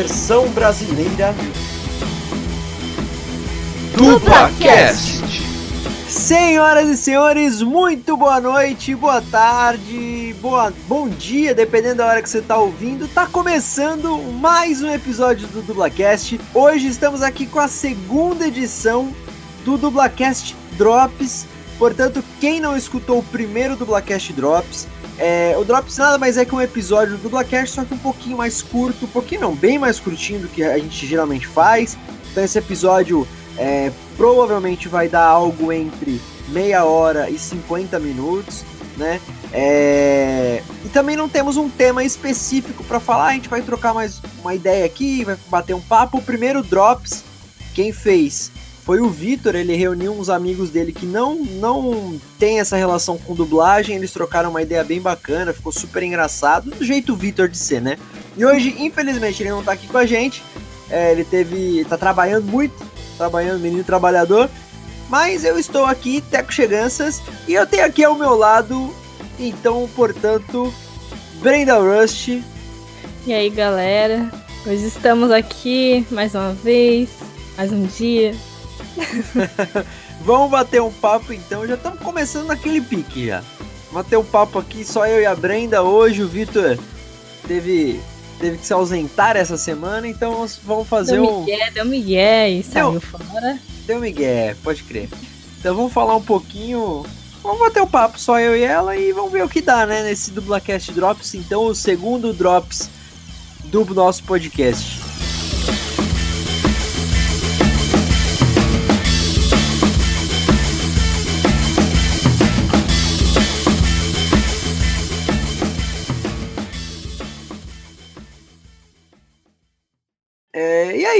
versão brasileira DublaCast. Senhoras e senhores, muito boa noite, boa tarde, boa, bom dia, dependendo da hora que você está ouvindo. Tá começando mais um episódio do DublaCast. Hoje estamos aqui com a segunda edição do DublaCast Drops. Portanto, quem não escutou o primeiro DublaCast Drops, é, o Drops nada mais é que um episódio do DublaCast, só que um pouquinho mais curto, um pouquinho não, bem mais curtinho do que a gente geralmente faz. Então esse episódio é, provavelmente vai dar algo entre meia hora e 50 minutos, né? É... E também não temos um tema específico para falar, a gente vai trocar mais uma ideia aqui, vai bater um papo. O primeiro Drops, quem fez foi o Vitor, ele reuniu uns amigos dele que não, não tem essa relação com dublagem, eles trocaram uma ideia bem bacana, ficou super engraçado, do jeito Vitor de ser, né? E hoje, infelizmente, ele não tá aqui com a gente, é, ele teve. tá trabalhando muito, trabalhando, menino trabalhador. Mas eu estou aqui, Teco Cheganças, e eu tenho aqui ao meu lado, então, portanto, Brenda Rust. E aí, galera? Hoje estamos aqui mais uma vez, mais um dia. Vamos bater um papo então, já estamos começando naquele pique já. Bater um papo aqui, só eu e a Brenda hoje, o Vitor teve teve que se ausentar essa semana, então vamos fazer deu um. Miguel, deu Miguel e saiu deu, fora. Deu Miguel, pode crer. Então vamos falar um pouquinho. Vamos bater um papo só eu e ela e vamos ver o que dá, né? Nesse Dublacast Drops. Então, o segundo Drops do nosso podcast.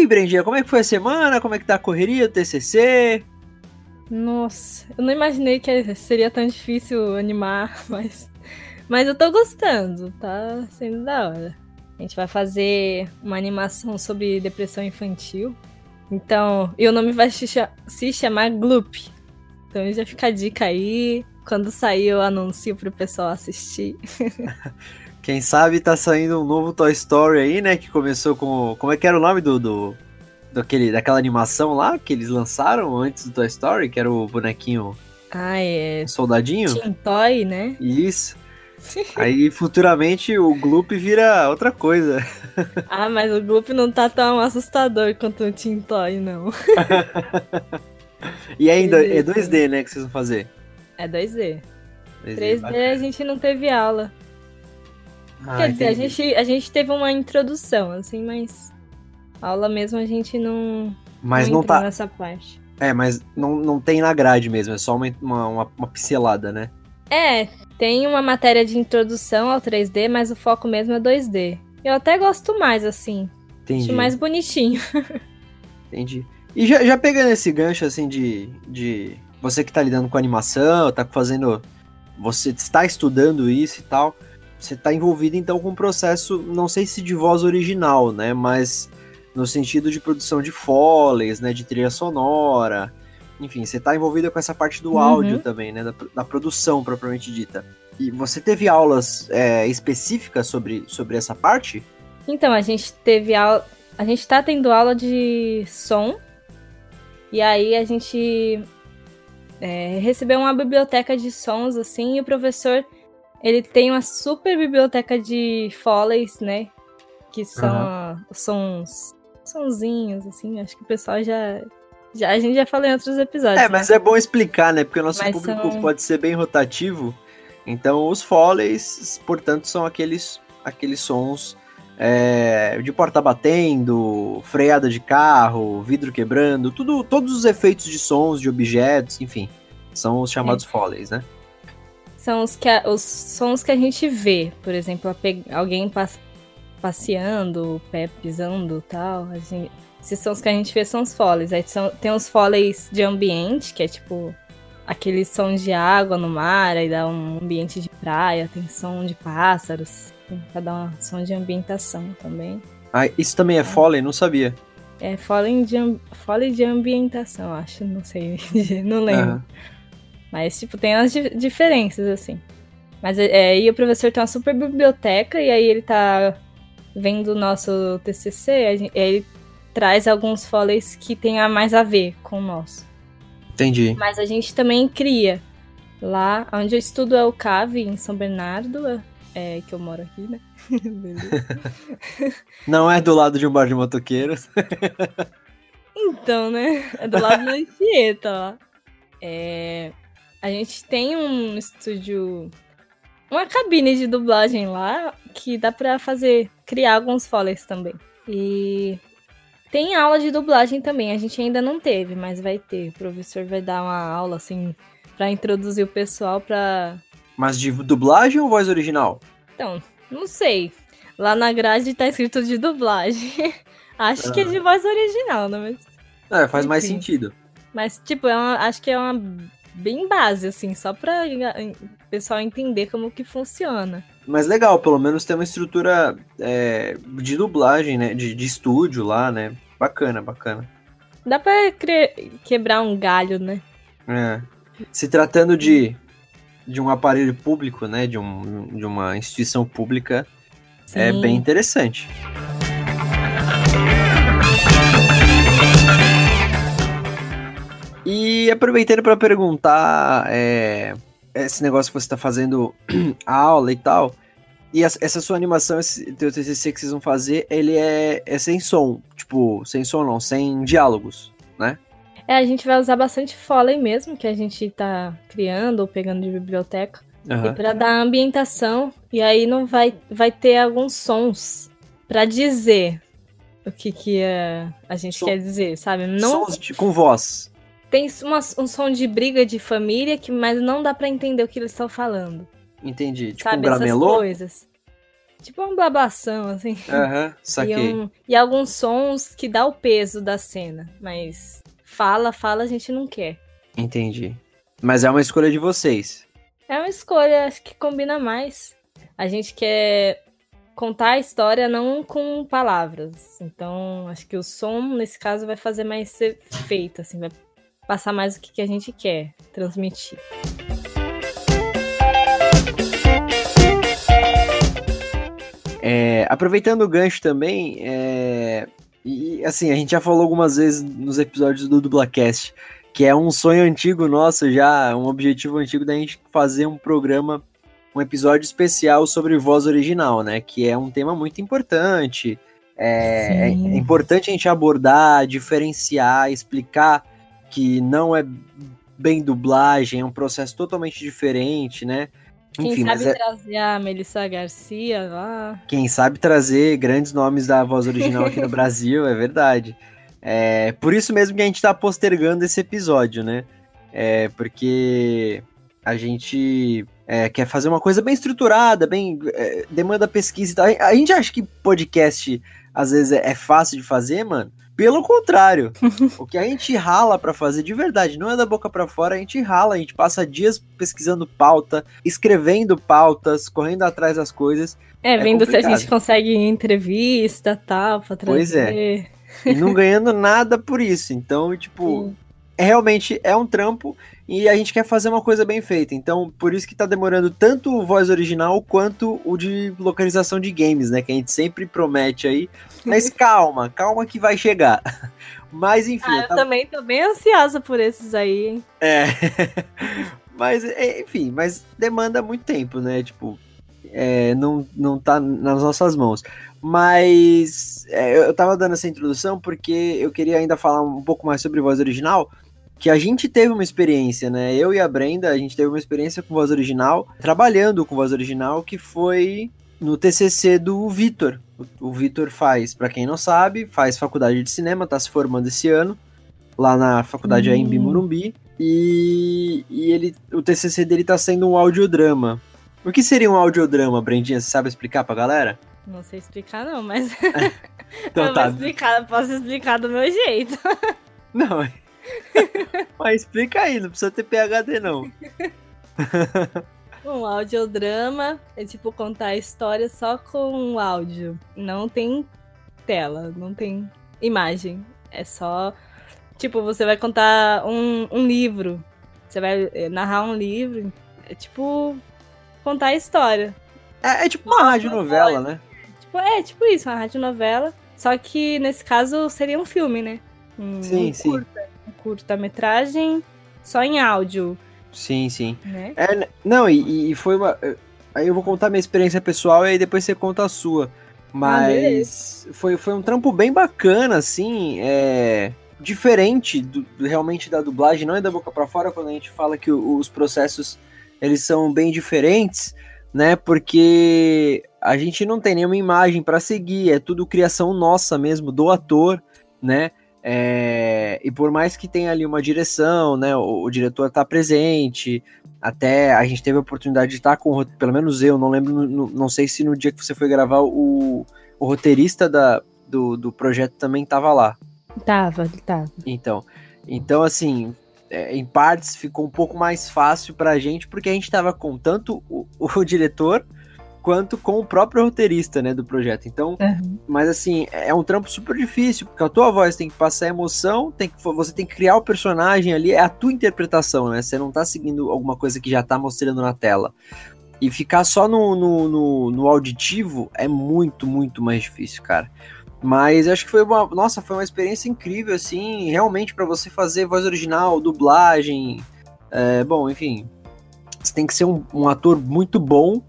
Aí, Brendinha, como é que foi a semana? Como é que tá a correria do TCC? Nossa, eu não imaginei que seria tão difícil animar, mas, mas eu tô gostando, tá sendo da hora. A gente vai fazer uma animação sobre depressão infantil. Então, e o nome vai se chamar Gloop. Então já fica a dica aí. Quando sair, eu anuncio pro pessoal assistir. Quem sabe tá saindo um novo Toy Story aí, né? Que começou com. Como é que era o nome do. do daquele, daquela animação lá que eles lançaram antes do Toy Story, que era o bonequinho. Ah, é. soldadinho? Teen Toy, né? Isso. Aí futuramente o Gloop vira outra coisa. Ah, mas o Gloop não tá tão assustador quanto o Teen Toy, não. e ainda é 2D, né, que vocês vão fazer? É 2D. 2D 3D bacana. a gente não teve aula. Ah, Quer dizer, a gente, a gente teve uma introdução, assim, mas aula mesmo a gente não. Mas não, não tá. nessa parte. É, mas não, não tem na grade mesmo, é só uma, uma, uma pincelada, né? É, tem uma matéria de introdução ao 3D, mas o foco mesmo é 2D. Eu até gosto mais, assim. Entendi. Acho mais bonitinho. Entendi. E já, já pegando esse gancho, assim, de, de você que tá lidando com animação, tá fazendo. Você está estudando isso e tal você está envolvido então com um processo, não sei se de voz original, né, mas no sentido de produção de foleys, né, de trilha sonora, enfim, você está envolvida com essa parte do uhum. áudio também, né, da, da, produção propriamente dita. E você teve aulas é, específicas sobre, sobre essa parte? Então, a gente teve aula, a gente está tendo aula de som, e aí a gente é, recebeu uma biblioteca de sons, assim, e o professor ele tem uma super biblioteca de foleys, né? Que são uhum. sons. sonzinhos, assim. Acho que o pessoal já. já a gente já falou em outros episódios. É, mas né? é bom explicar, né? Porque o nosso mas público são... pode ser bem rotativo. Então, os foleys, portanto, são aqueles, aqueles sons é, de porta batendo, freada de carro, vidro quebrando, tudo, todos os efeitos de sons, de objetos, enfim, são os chamados é. né? São os, que a, os sons que a gente vê. Por exemplo, alguém pass, passeando, o pé pisando tal. Gente, esses sons que a gente vê são os foleys. Aí são, tem os foleys de ambiente, que é tipo aquele som de água no mar, aí dá um ambiente de praia, tem som de pássaros, pra dar um som de ambientação também. Ah, isso também é, é. foley? Não sabia. É foley de, foley de ambientação, acho, não sei, não lembro. Uhum. Mas, tipo, tem as diferenças, assim. Mas é, e o professor tem uma super biblioteca, e aí ele tá vem do nosso TCC, gente, ele traz alguns foleys que tem a mais a ver com o nosso. Entendi. Mas a gente também cria. Lá onde eu estudo é o CAV, em São Bernardo, é que eu moro aqui, né? Não é do lado de um bar de motoqueiros. então, né? É do lado da Anchieta lá. É... A gente tem um estúdio. Uma cabine de dublagem lá que dá pra fazer. criar alguns foleys também. E tem aula de dublagem também. A gente ainda não teve, mas vai ter. O professor vai dar uma aula assim para introduzir o pessoal para Mas de dublagem ou voz original? Então, não sei. Lá na grade tá escrito de dublagem. acho que é de voz original, né? Mas... É, faz Enfim. mais sentido. Mas, tipo, é uma, acho que é uma bem base, assim, só pra o pessoal entender como que funciona. Mas legal, pelo menos tem uma estrutura é, de dublagem, né? De, de estúdio lá, né? Bacana, bacana. Dá pra quebrar um galho, né? É. Se tratando de, de um aparelho público, né? De, um, de uma instituição pública, é Sim. é bem interessante. E aproveitando para perguntar é, esse negócio que você está fazendo a aula e tal, e essa sua animação, esse teu TCC que vocês vão fazer, ele é, é sem som, tipo, sem som não, sem diálogos, né? É, a gente vai usar bastante Foley mesmo, que a gente tá criando ou pegando de biblioteca. Uhum. Pra dar ambientação, e aí não vai, vai ter alguns sons para dizer o que que é, a gente Som... quer dizer, sabe? Não Sons de, com voz. Tem uma, um som de briga de família, que mas não dá para entender o que eles estão falando. Entendi. Tipo sabe, um gramelô? Essas coisas. Tipo uma babação, assim. Aham, uhum, saquei. E, um, e alguns sons que dá o peso da cena, mas fala, fala, a gente não quer. Entendi. Mas é uma escolha de vocês. É uma escolha, acho que combina mais. A gente quer contar a história não com palavras. Então, acho que o som, nesse caso, vai fazer mais ser feito, assim, vai passar mais o que, que a gente quer transmitir. É, aproveitando o gancho também, é, e assim, a gente já falou algumas vezes nos episódios do Dublacast, que é um sonho antigo nosso já, um objetivo antigo da gente fazer um programa, um episódio especial sobre voz original, né? Que é um tema muito importante. É, é, é importante a gente abordar, diferenciar, explicar que não é bem dublagem, é um processo totalmente diferente, né? Quem Enfim, sabe é... trazer a Melissa Garcia lá. Quem sabe trazer grandes nomes da voz original aqui no Brasil, é verdade. É, por isso mesmo que a gente está postergando esse episódio, né? É, porque a gente é, quer fazer uma coisa bem estruturada, bem é, demanda pesquisa e tal. A gente acha que podcast às vezes é, é fácil de fazer, mano. Pelo contrário, o que a gente rala para fazer de verdade, não é da boca para fora, a gente rala, a gente passa dias pesquisando pauta, escrevendo pautas, correndo atrás das coisas. É, é vendo complicado. se a gente consegue entrevista, tal, pra trazer. Pois é. E não ganhando nada por isso. Então, tipo, é, realmente é um trampo e a gente quer fazer uma coisa bem feita. Então, por isso que tá demorando tanto o voz original quanto o de localização de games, né? Que a gente sempre promete aí. Mas calma, calma que vai chegar. Mas enfim. Ah, eu, eu também tô bem ansiosa por esses aí, hein? É. mas, é, enfim, mas demanda muito tempo, né? Tipo, é, não, não tá nas nossas mãos. Mas é, eu tava dando essa introdução porque eu queria ainda falar um pouco mais sobre voz original. Que a gente teve uma experiência, né? Eu e a Brenda, a gente teve uma experiência com voz original, trabalhando com voz original, que foi no TCC do Vitor. O, Vitor faz, para quem não sabe, faz faculdade de cinema, tá se formando esse ano, lá na faculdade hum. AMB Morumbi. E, e ele, o TCC dele tá sendo um audiodrama. O que seria um audiodrama, Brendinha? Você sabe explicar pra galera? Não sei explicar não, mas... então, eu tá. explicar, posso explicar do meu jeito. não, mas explica aí, não precisa ter PHD não. Um audiodrama é tipo contar a história só com áudio. Não tem tela, não tem imagem. É só. Tipo, você vai contar um, um livro. Você vai eh, narrar um livro. É tipo. contar a história. É, é tipo uma rádio novela, né? Tipo é tipo isso, uma radionovela. Só que nesse caso seria um filme, né? Um, Sim, um sim. curta, curta-metragem só em áudio, Sim, sim. né? É, não, e, e foi uma. Aí eu vou contar minha experiência pessoal e aí depois você conta a sua. Mas foi, foi um trampo bem bacana, assim, é, diferente do, do- realmente da dublagem, não é da boca pra fora quando a gente fala que os processos eles são bem diferentes, né? Porque a gente não tem nenhuma imagem pra seguir, é tudo criação nossa mesmo, do ator, né? É, e por mais que tenha ali uma direção, né? O, o diretor tá presente, até a gente teve a oportunidade de estar com, o ro- pelo menos eu, não lembro, no- não sei se no dia que você foi gravar, o, o roteirista da, do, do projeto também tava lá. Tava, tava. Então, então assim, é, em partes ficou um pouco mais fácil pra gente, porque a gente tava com tanto o, o diretor quanto com o próprio roteirista, né, do projeto. Então, mas assim, é um trampo super difícil, porque a tua voz tem que passar emoção, tem que, você tem que criar o personagem ali, é a tua interpretação, né? Você não tá seguindo alguma coisa que já tá mostrando na tela. E ficar só no, no, no, no auditivo é muito, muito mais difícil, cara. Mas acho que foi uma. Nossa, foi uma experiência incrível, assim, realmente para você fazer voz original, dublagem. é, bom, enfim. Você tem que ser um, um ator muito bom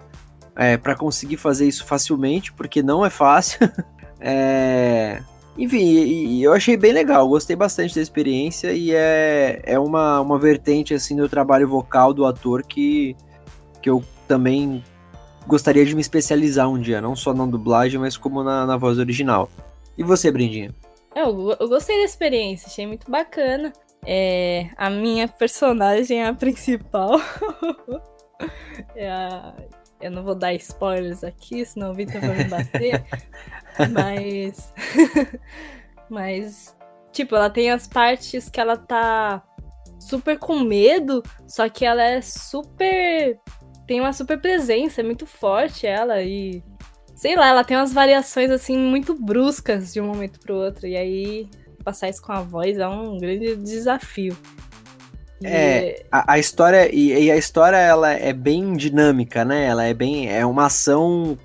é, para conseguir fazer isso facilmente, porque não é fácil. É, enfim, e, e eu achei bem legal, gostei bastante da experiência e é, é uma, uma vertente assim do trabalho vocal do ator que, que eu também gostaria de me especializar um dia, não só na dublagem, mas como na, na voz original. E você, Brindinha? Eu, eu gostei da experiência, achei muito bacana. É, a minha personagem é a principal. É a- eu não vou dar spoilers aqui, senão o Vitor vai me bater. mas. mas. Tipo, ela tem as partes que ela tá super com medo, só que ela é super. Tem uma super presença, é muito forte ela e. Sei lá, ela tem umas variações assim muito bruscas de um momento pro outro. E aí, passar isso com a voz é um grande desafio. É. A, a história e, e a história ela é bem dinâmica, né? Ela é bem é uma ação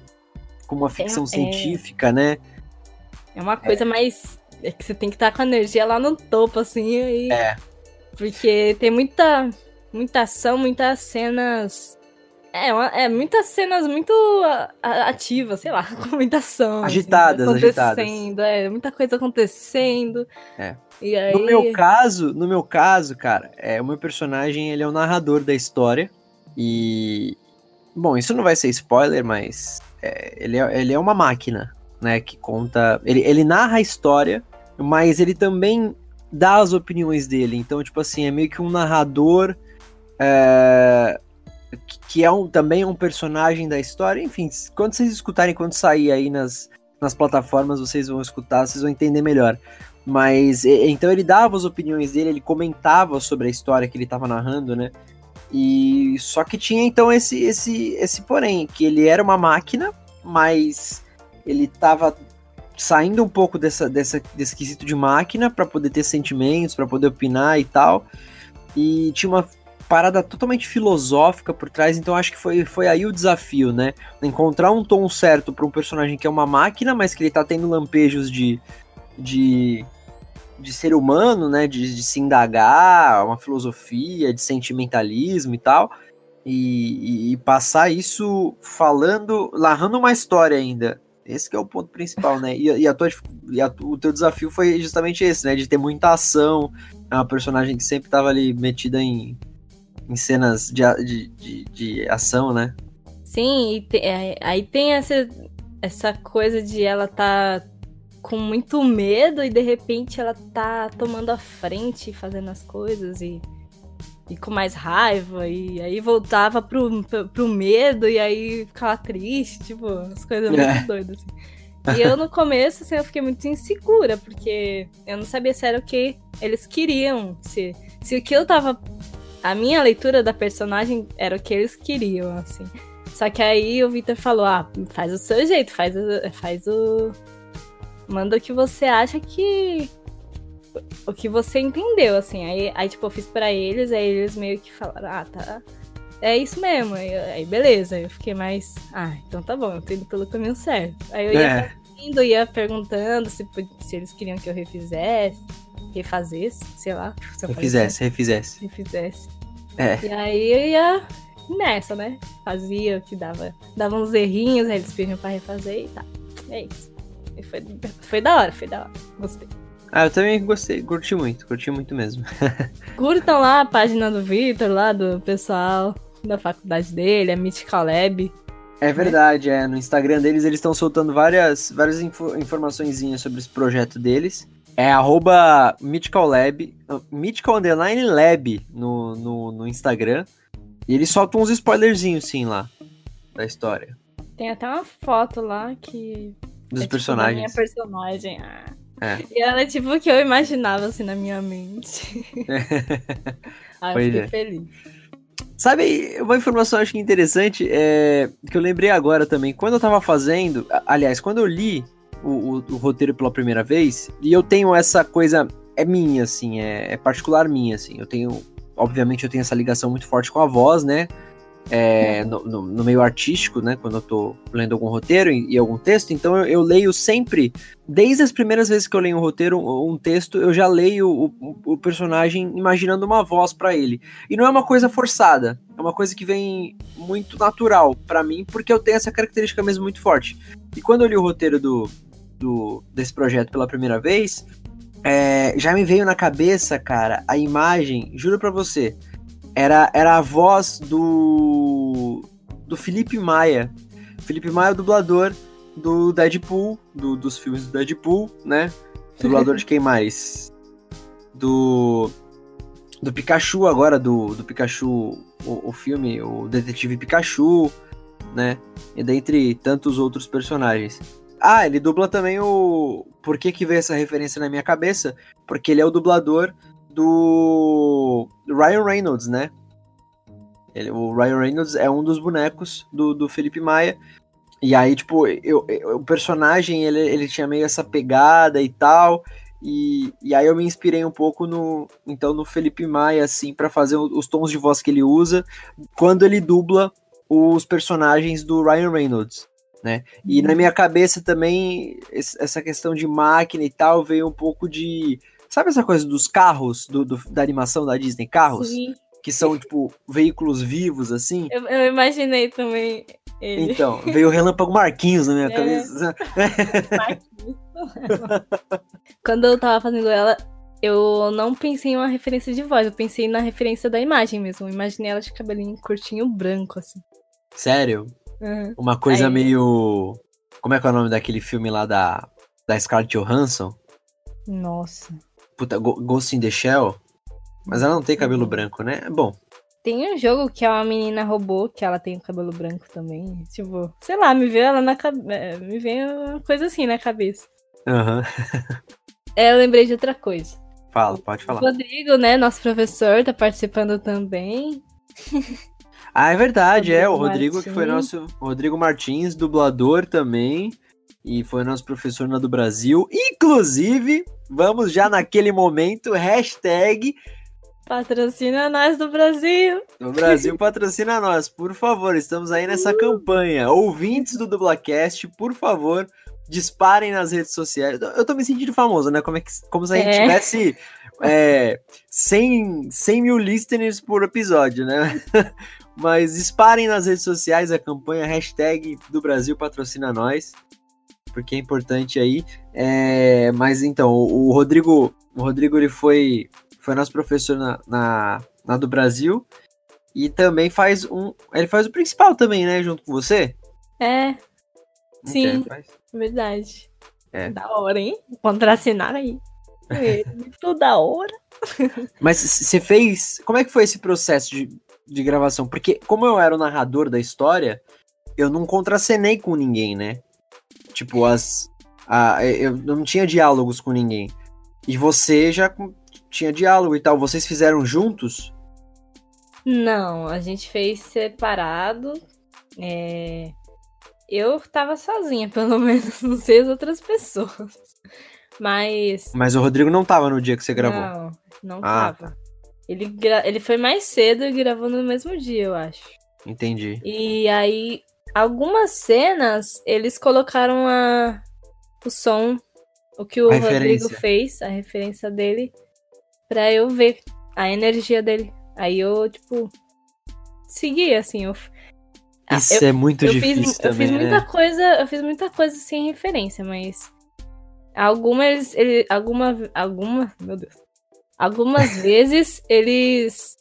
com uma ficção é. científica, né? É uma coisa mais. É que você tem que estar com a energia lá no topo, assim, e... É. Porque tem muita. Muita ação, muitas cenas. É, uma- é muitas cenas muito ativas, sei lá, com muita ação. assim, Agitadas, acontecendo, É, muita coisa acontecendo. É. Aí. No meu caso, no meu caso, cara, é o meu personagem, ele é o narrador da história e bom, isso não vai ser spoiler, mas é, ele, é, ele é uma máquina, né, que conta, ele, ele narra a história, mas ele também dá as opiniões dele. Então, tipo assim, é meio que um narrador é, que- é um, também é um personagem da história. Enfim, quando vocês escutarem, quando sair aí nas, nas plataformas, vocês vão escutar, vocês vão entender melhor. Mas então ele dava as opiniões dele, ele comentava sobre a história que ele estava narrando, né? E só que tinha então esse esse esse porém, que ele era uma máquina, mas ele estava saindo um pouco dessa, dessa desse quesito de máquina para poder ter sentimentos, para poder opinar e tal. E tinha uma parada totalmente filosófica por trás, então acho que foi, foi aí o desafio, né? Encontrar um tom certo para um personagem que é uma máquina, mas que ele tá tendo lampejos de, de, de ser humano, né? De, de se indagar, uma filosofia, de sentimentalismo e tal. E, e- e passar isso falando, narrando uma história ainda. Esse é o ponto principal, né? E, e a tua, a- o teu desafio foi justamente esse, né? De ter muita ação. É uma personagem que sempre tava ali metida em, em cenas de, de, de, de ação, né? Sim, te- é, aí tem essa, essa coisa de ela tá com muito medo e de repente ela tá tomando a frente, fazendo as coisas e, e com mais raiva, e aí voltava pro, pro, pro medo e aí ficava triste, tipo, as coisas muito É. doidas. Assim. E eu no começo, assim, eu fiquei muito insegura, porque eu não sabia se era o que eles queriam, se, se o que eu tava. A minha leitura da personagem era o que eles queriam, assim. Só que aí o Victor falou: ah, faz o seu jeito, faz o. Faz o... Manda o que você acha que. O que você entendeu, assim. Aí, aí tipo, eu fiz pra eles, aí eles meio que falaram: ah, tá. é isso mesmo. Aí, aí beleza, eu fiquei mais. Ah, então tá bom, eu tô indo pelo caminho certo. Aí eu ia É. indo, ia perguntando se, se eles queriam que eu refizesse, refazesse, sei lá. se Refizesse, refizesse. certo, Refizesse. É. E aí eu ia nessa, né? Fazia o que dava. Dava uns errinhos, aí eles pediam pra refazer e tá. É isso. E foi, foi da hora, foi da hora. Gostei. Ah, eu também gostei, curti muito, curti muito mesmo. Curtam lá a página do Vitor, lá do pessoal da faculdade dele, a Mythical Lab. É verdade, é. No Instagram deles, eles estão soltando várias, várias info, informaçõezinhas sobre esse projeto deles. É arroba Mythical Lab, Mythical Underline Lab no, no, no Instagram. E eles soltam uns spoilerzinhos, sim, lá, da história. Tem até uma foto lá que. Dos é, tipo, da personagens. minha personagem. Ah. É. E ela é tipo o que eu imaginava assim na minha mente. Aí eu fiquei é. feliz. Sabe, uma informação acho que interessante, é, que eu lembrei agora também. Quando eu tava fazendo, aliás, quando eu li o, o- o roteiro pela primeira vez, e eu tenho essa coisa, é minha, assim, é, é particular minha, assim. Eu tenho, obviamente, eu tenho essa ligação muito forte com a voz, né? É, no, no- no meio artístico, né? Quando eu tô lendo algum roteiro e, e algum texto, então eu, eu leio sempre, desde as primeiras vezes que eu leio um roteiro, um, um texto, eu já leio o, o- personagem imaginando uma voz pra ele. E não é uma coisa forçada, é uma coisa que vem muito natural pra mim, porque eu tenho essa característica mesmo muito forte. E quando eu li o roteiro do, do desse projeto pela primeira vez, é, já me veio na cabeça, cara, a imagem, juro pra você, era, era a voz do do Felipe Maia. Felipe Maia é o dublador do Deadpool, do- dos filmes do Deadpool, né? Dublador de quem mais? Do do Pikachu agora, do, do Pikachu, o, o filme, o Detetive Pikachu, né? E dentre tantos outros personagens. Ah, ele dubla também o. Por que, que veio essa referência na minha cabeça? Porque ele é o dublador do Ryan Reynolds, né? Ele- o Ryan Reynolds é um dos bonecos do, do Felipe Maia. E aí, tipo, eu, eu- o personagem, ele, ele tinha meio essa pegada e tal. E, e aí eu me inspirei um pouco no, então, no Felipe Maia, assim, para fazer os tons de voz que ele usa quando ele dubla os personagens do Ryan Reynolds, né? E na minha cabeça também, essa questão de máquina e tal, veio um pouco de... Sabe essa coisa dos carros, do, do- da animação da Disney, carros? Sim. Que são, tipo, veículos vivos, assim? Eu, eu imaginei também ele. Então, veio o Relâmpago Marquinhos na minha É. cabeça. Quando eu tava fazendo ela, eu não pensei em uma referência de voz, eu pensei na referência da imagem mesmo. Eu imaginei ela de cabelinho curtinho branco, assim. Sério? Uhum. Uma coisa Aí- meio. Como é que é o nome daquele filme lá da, da Scarlett Johansson? Nossa. Puta, Ghost in the Shell? Mas ela não tem cabelo Uhum. branco, né? Bom, Tem um jogo que é uma menina robô, que ela tem o cabelo branco também. Tipo, sei lá, me veio ela na cabeça. Me veio uma coisa assim na cabeça. aham. É, eu lembrei de outra coisa. Fala, pode O falar. Rodrigo, né, nosso professor, tá participando também. Ah, é verdade, é. O Rodrigo Rodrigo que foi Martins. nosso. o Rodrigo Martins, dublador também. E foi nosso professor na do Brasil. Inclusive, vamos já naquele momento, hashtag Patrocina nós do Brasil. O Brasil patrocina nós, por favor. Estamos aí nessa campanha. Ouvintes do Dublacast, por favor, disparem nas redes sociais. Eu tô me sentindo famoso, né? Como, é que, como se a gente É. tivesse é, 100, 100 mil listeners por episódio, né? Mas disparem nas redes sociais a campanha hashtag do Brasil patrocina nós, porque é importante aí. É, mas então, o, o Rodrigo, o Rodrigo ele foi, foi nosso professor na, na, na do Brasil e também faz um, ele faz o principal também, né, junto com você. É, Sim. faz. verdade. É. Da hora, hein? Contracenar aí. É, Muito da hora. Mas você fez. Como é que foi esse processo de, de gravação? Porque, como eu era o narrador da história, eu não contracenei com ninguém, né? Tipo, as. A, eu não tinha diálogos com ninguém. E você já tinha diálogo e tal. Vocês fizeram juntos? Não, a gente fez separado. É... Eu tava sozinha, pelo menos, não sei as outras pessoas. Mas. Mas o Rodrigo não tava no dia que você gravou. Não, não Ah, tava. Ele, gra... ele foi mais cedo e gravou no mesmo dia, eu acho. Entendi. E aí, algumas cenas, eles colocaram a... o som, o que o A Rodrigo referência. fez, a referência dele, pra eu ver a energia dele. Aí eu, tipo, segui, assim, eu... Ah, Isso é muito eu difícil fiz, também, eu fiz né? muita coisa, eu fiz muita coisa sem referência, mas algumas ele, alguma alguma, meu Deus. Algumas vezes eles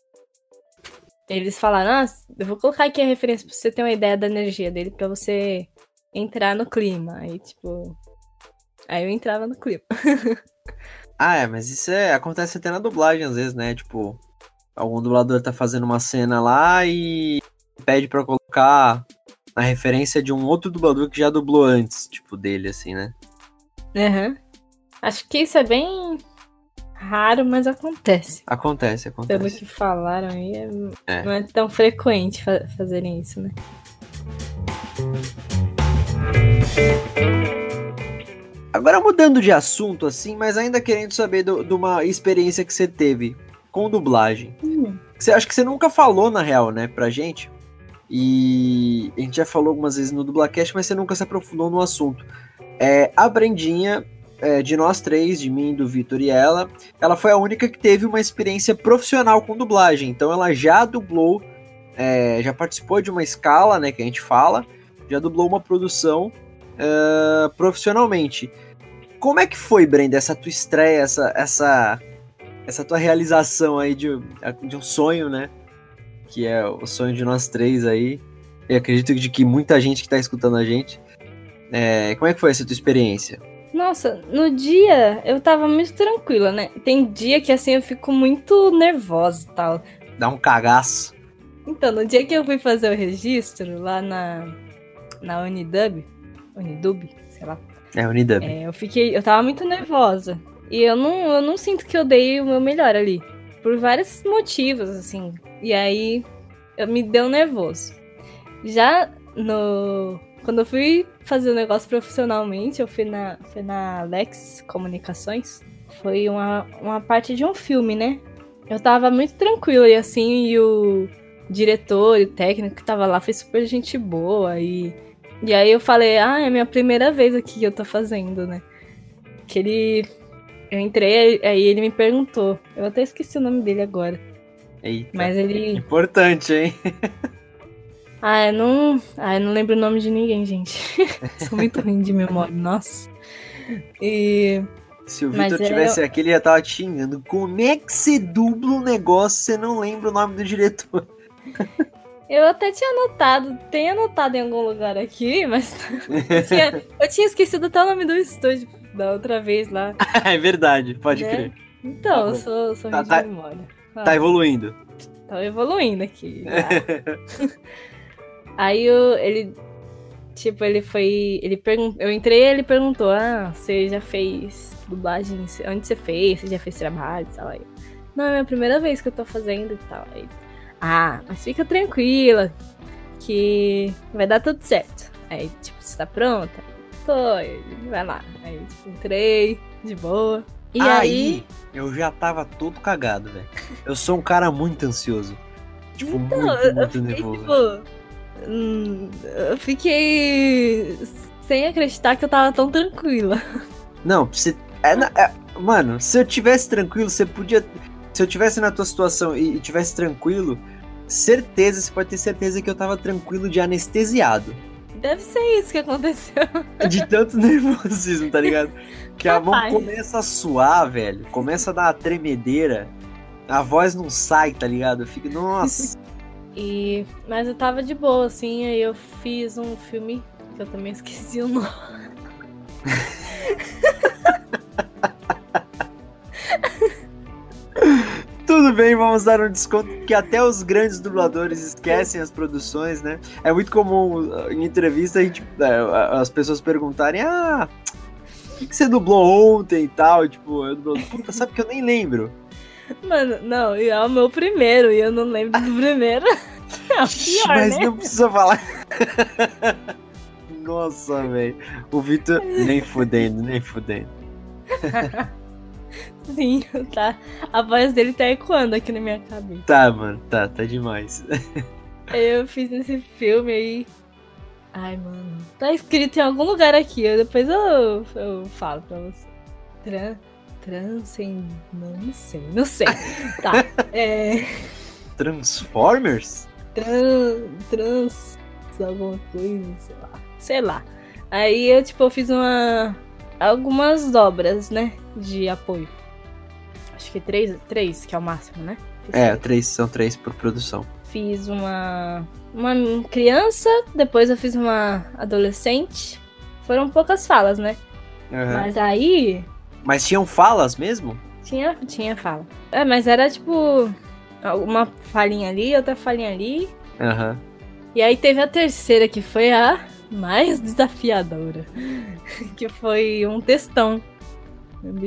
eles falaram, ah, eu vou colocar aqui a referência pra você ter uma ideia da energia dele pra você entrar no clima. Aí, tipo, aí eu entrava no clima. Ah, é, mas isso é, acontece até na dublagem às vezes, né? Tipo, algum dublador tá fazendo uma cena lá e pede pra colocar a referência de um outro dublador que já dublou antes, tipo, dele, assim, né? Aham. Acho que isso é bem raro, mas acontece. Acontece, Pelo acontece. que falaram aí, é- É. não é tão frequente fa- fazerem isso, né? Agora mudando de assunto, assim, mas ainda querendo saber de uma experiência que você teve com dublagem. Hum. Você acha que você nunca falou, na real, né, pra gente? E a gente já falou algumas vezes no Dublacast, mas você nunca se aprofundou no assunto. É, a Brendinha, é, de nós três, de mim, do Vitor e ela, ela foi a única que teve uma experiência profissional com dublagem. Então ela já dublou, é, já participou de uma escala, né, que a gente fala, já dublou uma produção é, profissionalmente. Como é que foi, Brenda, essa tua estreia, essa, essa, essa tua realização aí de, de um sonho, né? Que é o sonho de nós três aí. E acredito de que muita gente que tá escutando a gente. É, como é que foi essa tua experiência? Nossa, no dia eu tava muito tranquila, né? Tem dia que assim eu fico muito nervosa e tal. Dá um cagaço. Então, no dia que eu fui fazer o registro lá na, na Unidub, Unidub, sei lá, É, Unidub. é, eu fiquei, eu tava muito nervosa. E eu não, eu não sinto que eu dei o meu melhor ali. Por vários motivos, assim. E aí, eu me deu nervoso. Já no... Quando eu fui fazer o negócio profissionalmente, eu fui na, fui na Lex Comunicações. Foi uma, uma parte de um filme, né? Eu tava muito tranquila e assim, e o diretor e o técnico que tava lá foi super gente boa. E, e aí eu falei, ah, é minha primeira vez aqui que eu tô fazendo, né? Que ele. Eu entrei, aí ele me perguntou. Eu até esqueci o nome dele agora. Eita. Mas ele. Importante, hein? Ah, eu não. Ah, eu não lembro o nome de ninguém, gente. Sou muito ruim de memória, nossa. E. Se o Vitor é- tivesse aqui, ele já tava te xingando. Como é que você dubla um negócio você não lembra o nome do diretor? Eu até tinha anotado, tem anotado em algum lugar aqui, mas eu tinha, eu tinha esquecido até o nome do estúdio da outra vez lá. é verdade, pode Né? crer. Então, Tá eu sou, sou Tá- ruim tá- de memória. Ah, Tá evoluindo. Tá evoluindo aqui. Aí eu, ele. Tipo, ele foi. Ele perguntou. Eu entrei e ele perguntou: Ah, você já fez dublagem? Onde você fez? Você já fez trabalho e tal? Aí, eu, Não, é a minha primeira vez que eu tô fazendo e tal. Aí, ah, mas fica tranquila. Que vai dar tudo certo. Aí, tipo, você tá pronta? Tô, vai lá. Aí, tipo, entrei, de boa. E aí. eu já tava todo cagado, velho. Eu sou um cara muito ansioso. Tipo, Então, muito, eu muito fiquei, nervoso. tipo, eu fiquei sem acreditar que eu tava tão tranquila. Não, você. é na- é- mano, se eu tivesse tranquilo, você podia. Se eu tivesse na tua situação e, e tivesse tranquilo, certeza, você pode ter certeza que eu tava tranquilo de anestesiado. Deve ser isso que aconteceu. De tanto nervosismo, tá ligado? Que a mão começa a suar, velho. Começa a dar uma tremedeira. A voz não sai, tá ligado? Eu fico, nossa. E, mas eu tava de boa, assim, aí eu fiz um filme que eu também esqueci o nome. Tudo bem, vamos dar um desconto, porque até os grandes dubladores esquecem as produções, né? É muito comum uh, em entrevista a gente, uh, as pessoas perguntarem: Ah, o que, que você dublou ontem e tal? Tipo, eu dublo, puta, sabe que eu nem lembro. Mano, não, e é o meu primeiro, e eu não lembro do primeiro. É o pior, Mas né? não precisa falar. Nossa, velho. O Vitor. Nem fudendo, nem fudendo. Sim, tá. A voz dele tá ecoando aqui na minha cabeça. Tá, mano, tá, tá demais. Eu fiz esse filme aí. Ai, mano. Tá escrito em algum lugar aqui. Depois eu, eu falo pra você. Tran, transcend... Não, não sei. Não sei. tá. É. Transformers? Trans. Trans. Alguma coisa, sei lá. Sei lá. Aí eu, tipo, eu fiz uma. Algumas dobras, né? De apoio. Acho que três, três que é o máximo, né? É, três, são três por produção fiz uma, uma criança, depois eu fiz uma adolescente. Foram poucas falas, né? Uhum. Mas aí. Mas tinham falas mesmo? Tinha, tinha fala. É, mas era tipo. Uma falinha ali, outra falinha ali. Aham. Uhum. E aí teve a terceira, que foi a mais desafiadora. que foi um textão.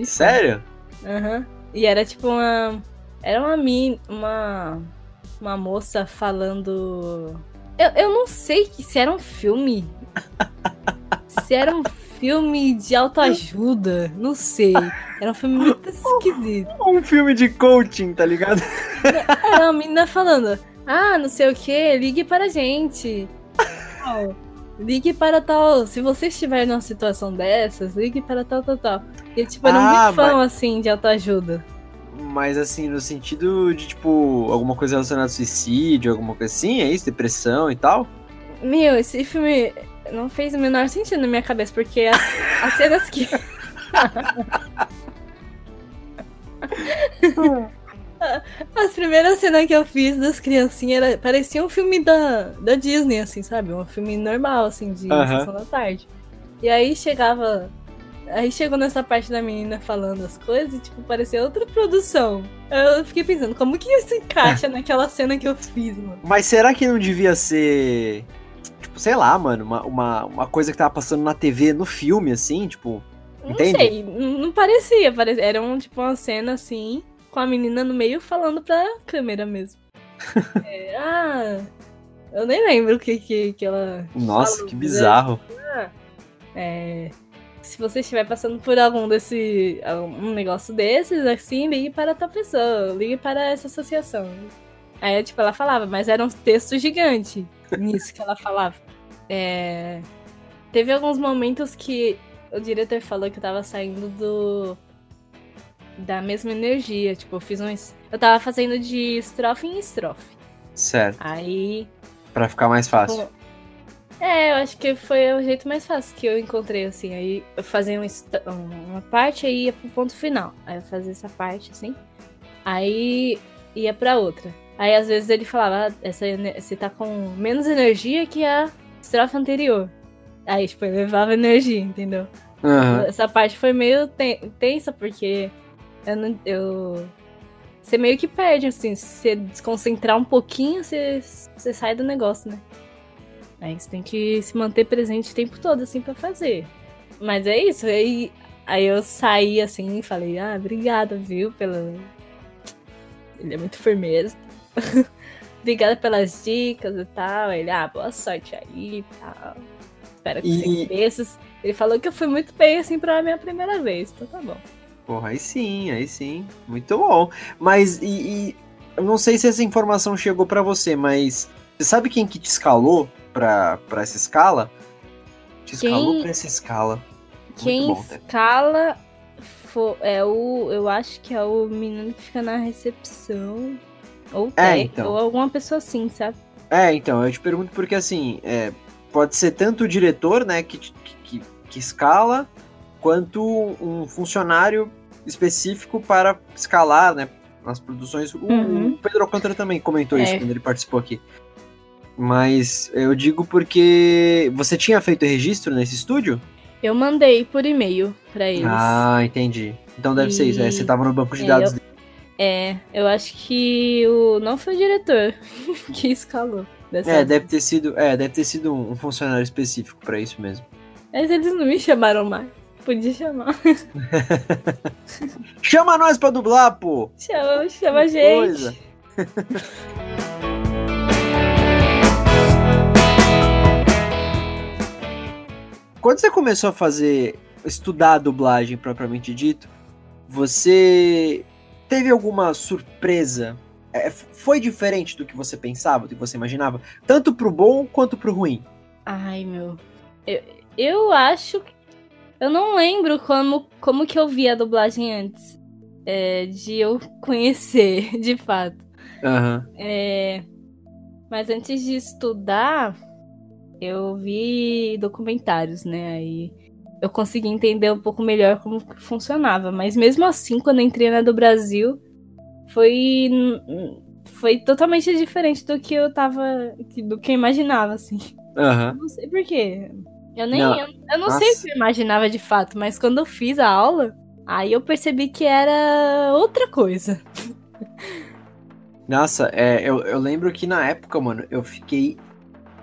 Sério? Aham. Uhum. E era tipo uma. Era uma min. Uma uma moça falando. Eu, eu não sei se era um filme. se era um filme de autoajuda. Não sei. Era um filme muito esquisito. Um filme de coaching, tá ligado? Era uma menina falando. Ah, não sei o que, ligue para a gente. ligue para tal. Se você estiver numa situação dessas, ligue para tal, tal, tal. E tipo, era um ah, bifão mas... assim de autoajuda mas assim, no sentido de, tipo, alguma coisa relacionada a suicídio, alguma coisa assim, é isso? Depressão e tal? Meu, esse filme não fez o menor sentido na minha cabeça, porque as, as cenas que. As primeiras cenas que eu fiz das criancinhas era, parecia um filme da, da Disney, assim, sabe? Um filme normal, assim, de uhum. sessão da tarde. E aí chegava Aí chegou nessa parte da menina falando as coisas e, tipo, parecia outra produção. Eu fiquei pensando, como que isso encaixa naquela cena que eu fiz, mano? Mas será que não devia ser. Sei lá, mano, uma, uma, uma coisa que tava passando na TV no filme, assim, tipo. Não entende? sei, não parecia, parecia. Era um, tipo uma cena assim, com a menina no meio falando pra câmera mesmo. é, ah. Eu nem lembro o que, que, que ela. Nossa, falou, que bizarro. Ah, é se você estiver passando por algum desse. um negócio desses, assim, ligue para tal pessoa, ligue para essa associação. Aí, tipo, ela falava, mas era um texto gigante nisso que ela falava. É... Teve alguns momentos que o diretor falou que eu tava saindo do. da mesma energia. Tipo, eu fiz um. Eu tava fazendo de estrofe em estrofe. Certo. Aí. Pra ficar mais fácil. É, eu acho que foi o jeito mais fácil que eu encontrei, assim. Aí eu fazia uma parte e ia pro ponto final. Aí eu fazia essa parte, assim. Aí ia pra outra. Aí às vezes ele falava, ah, essa, você tá com menos energia que a estrofe anterior. Aí, tipo, eu levava energia, entendeu? Uhum. Essa parte foi meio tensa, porque eu, não, eu você meio que perde, assim, se você desconcentrar um pouquinho, você, você sai do negócio, né? Aí você tem que se manter presente o tempo todo, assim, pra fazer. Mas é isso. Aí, aí eu saí assim e falei, ah, obrigada, viu, pela. Ele é muito firmeza. obrigada pelas dicas e tal. Ele, ah, boa sorte aí e tal. Espero que e... você Ele falou que eu fui muito bem, assim, pra minha primeira vez. Então tá bom. Porra, aí sim, aí sim. Muito bom. Mas, e, e eu não sei se essa informação chegou para você, mas você sabe quem que te escalou pra, pra essa escala, te escalou quem, pra essa escala. Quem bom, né? escala for, é o. Eu acho que é o menino que fica na recepção. Ou, é, então. ou alguma pessoa assim, sabe? É, então, eu te pergunto porque assim, é, pode ser tanto o diretor, né, que, que, que escala, quanto um funcionário específico para escalar, né, nas produções. O, uhum. o Pedro Alcântara também comentou é. isso quando ele participou aqui. Mas eu digo porque você tinha feito registro nesse estúdio? Eu mandei por e-mail para eles. Ah, entendi. Então deve e... ser isso. É, você tava no banco de é, dados. Eu... É, eu acho que o não foi o diretor que escalou. é, deve ter sido, é, deve ter sido um funcionário específico para isso mesmo. Mas eles não me chamaram mais. Podia chamar. chama nós pra dublar, pô! Chama, chama a gente. Coisa. Quando você começou a fazer, estudar a dublagem propriamente dito, você teve alguma surpresa? É, foi diferente do que você pensava, do que você imaginava? Tanto pro bom quanto pro ruim? Ai, meu. Eu, eu acho. Eu não lembro como, como que eu vi a dublagem antes. É, de eu conhecer, de fato. Uhum. É, mas antes de estudar, eu vi documentários, né? Aí eu consegui entender um pouco melhor como funcionava. Mas mesmo assim, quando entrei na do Brasil, foi foi totalmente diferente do que eu tava. do que eu imaginava, assim. Uhum. Não sei porquê. Eu nem. Não. Eu, eu, não Nossa. sei o que eu imaginava de fato, mas quando eu fiz a aula, aí eu percebi que era outra coisa. Nossa, é, eu, eu lembro que na época, mano, eu fiquei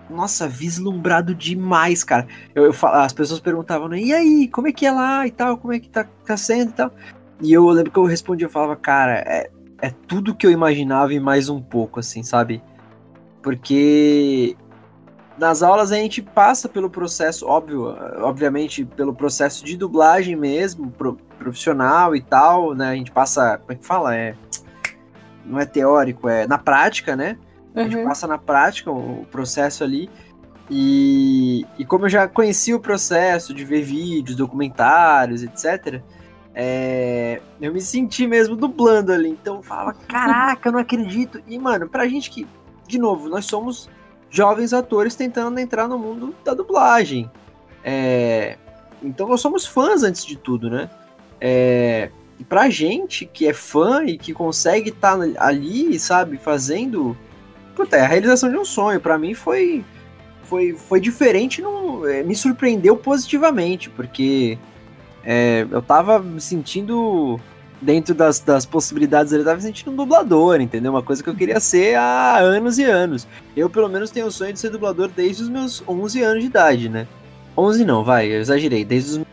nossa, vislumbrado demais, cara. Eu, eu, as pessoas perguntavam, né, e aí, como é que é lá e tal, como é que tá, tá sendo e tal. E eu lembro que eu respondia, eu falava, cara, é, é tudo que eu imaginava e mais um pouco, assim, sabe? Porque nas aulas a gente passa pelo processo, óbvio, obviamente, pelo processo de dublagem mesmo, pro, profissional e tal, né? A gente passa, como é que fala? É, não é teórico, é na prática, né? A gente uhum. passa na prática o processo ali. E, e como eu já conheci o processo de ver vídeos, documentários, etc., é, eu me senti mesmo dublando ali. Então eu falava, caraca, eu não acredito. E, mano, pra gente que, de novo, nós somos jovens atores tentando entrar no mundo da dublagem. É, então nós somos fãs antes de tudo, né? É, e pra gente que é fã e que consegue estar tá ali, sabe, fazendo puta, é a realização de um sonho. Para mim foi, foi, foi diferente, não, é, me surpreendeu positivamente, porque é, eu tava me sentindo dentro das, das possibilidades, eu tava sentindo um dublador, entendeu? Uma coisa que eu queria ser há anos e anos. Eu, pelo menos, tenho o sonho de ser dublador desde os meus 11 anos de idade, né? 11 não, vai, eu exagerei, desde os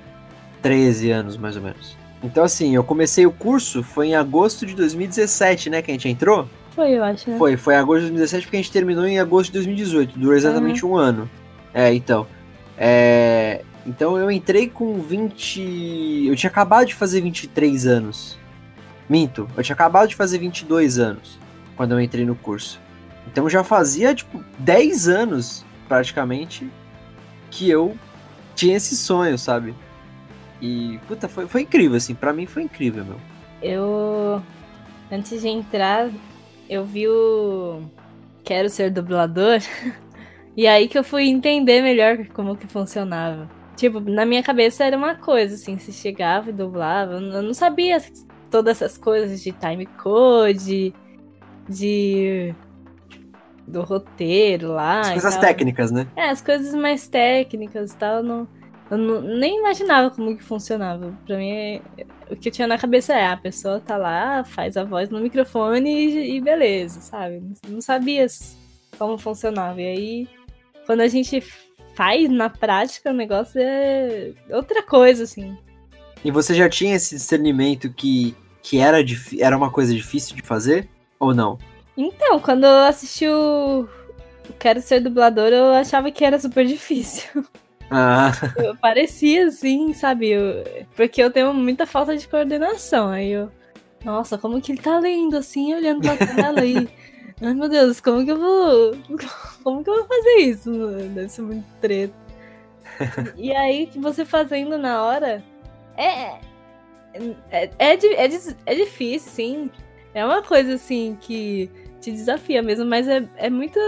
13 anos, mais ou menos. Então, assim, eu comecei o curso, foi em agosto de 2017, né, que a gente entrou. Foi, eu acho. Né? Foi, foi agosto de 2017 porque a gente terminou em agosto de 2018. Durou exatamente uhum. um ano. É, então. É, então eu entrei com 20. Eu tinha acabado de fazer 23 anos. Minto, eu tinha acabado de fazer 22 anos quando eu entrei no curso. Então já fazia, tipo, 10 anos, praticamente, que eu tinha esse sonho, sabe? E, puta, foi, foi incrível, assim, para mim foi incrível, meu. Eu, antes de entrar, eu vi o Quero Ser Dublador. e aí que eu fui entender melhor como que funcionava. Tipo, na minha cabeça era uma coisa, assim, se chegava e dublava. Eu não sabia todas essas coisas de time code, de. do roteiro lá. As coisas técnicas, né? É, as coisas mais técnicas e tal. Não, eu não, nem imaginava como que funcionava. Pra mim, o que eu tinha na cabeça é, a pessoa tá lá, faz a voz no microfone e, e beleza, sabe? Não sabia como funcionava. E aí, quando a gente faz na prática, o negócio é outra coisa, assim. E você já tinha esse discernimento que, que era, era uma coisa difícil de fazer? Ou não? Então, quando eu assisti o Quero Ser Dublador, eu achava que era super difícil. Ah. Eu parecia assim, sabe? Eu, porque eu tenho muita falta de coordenação. Aí eu. Nossa, como que ele tá lendo assim, olhando pra tela aí? Ai meu Deus, como que eu vou. Como que eu vou fazer isso? Deve ser muito treta. e aí, que você fazendo na hora. É. É, é, é, é difícil, sim. É uma coisa assim que te desafia mesmo, mas é, é muito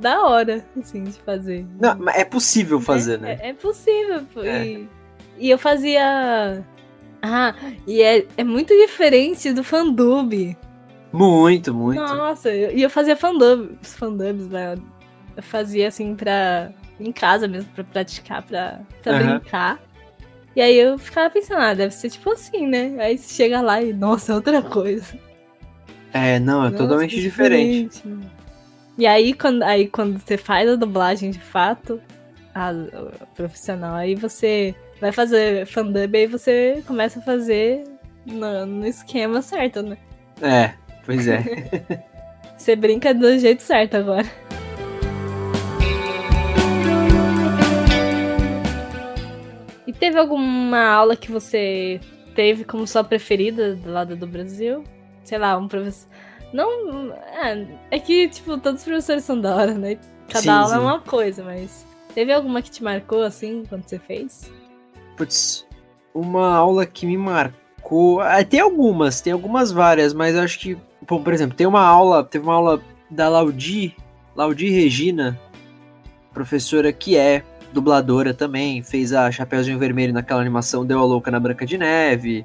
da hora, assim, de fazer. Não, é possível fazer, é, né? É, é possível. É. E, e, eu fazia. Ah, e é, é muito diferente do fandub. Muito, muito. Nossa, e eu fazia fandub, os fandubs, né? Eu fazia assim pra. em casa mesmo, pra praticar, pra, pra uhum. brincar. E aí eu ficava pensando, ah, deve ser tipo assim, né? Aí você chega lá e, nossa, é outra coisa. É, não, é Nossa, totalmente diferente. diferente. E aí quando, aí, quando você faz a dublagem de fato, a, a profissional, aí você vai fazer fandub e aí você começa a fazer no, no esquema certo, né? É, pois é. você brinca do jeito certo agora. E teve alguma aula que você teve como sua preferida do lado do Brasil? Sei lá, um professor. Não. É, é que, tipo, todos os professores são da hora, né? Cada Sim, aula é sim. uma coisa, mas. Teve alguma que te marcou assim quando você fez? Putz, uma aula que me marcou. Ah, tem algumas, tem algumas várias, mas eu acho que. Bom, por exemplo, tem uma aula, teve uma aula da Laudi, Laudi Regina, professora que é dubladora também, fez a Chapeuzinho Vermelho naquela animação Deu a Louca na Branca de Neve,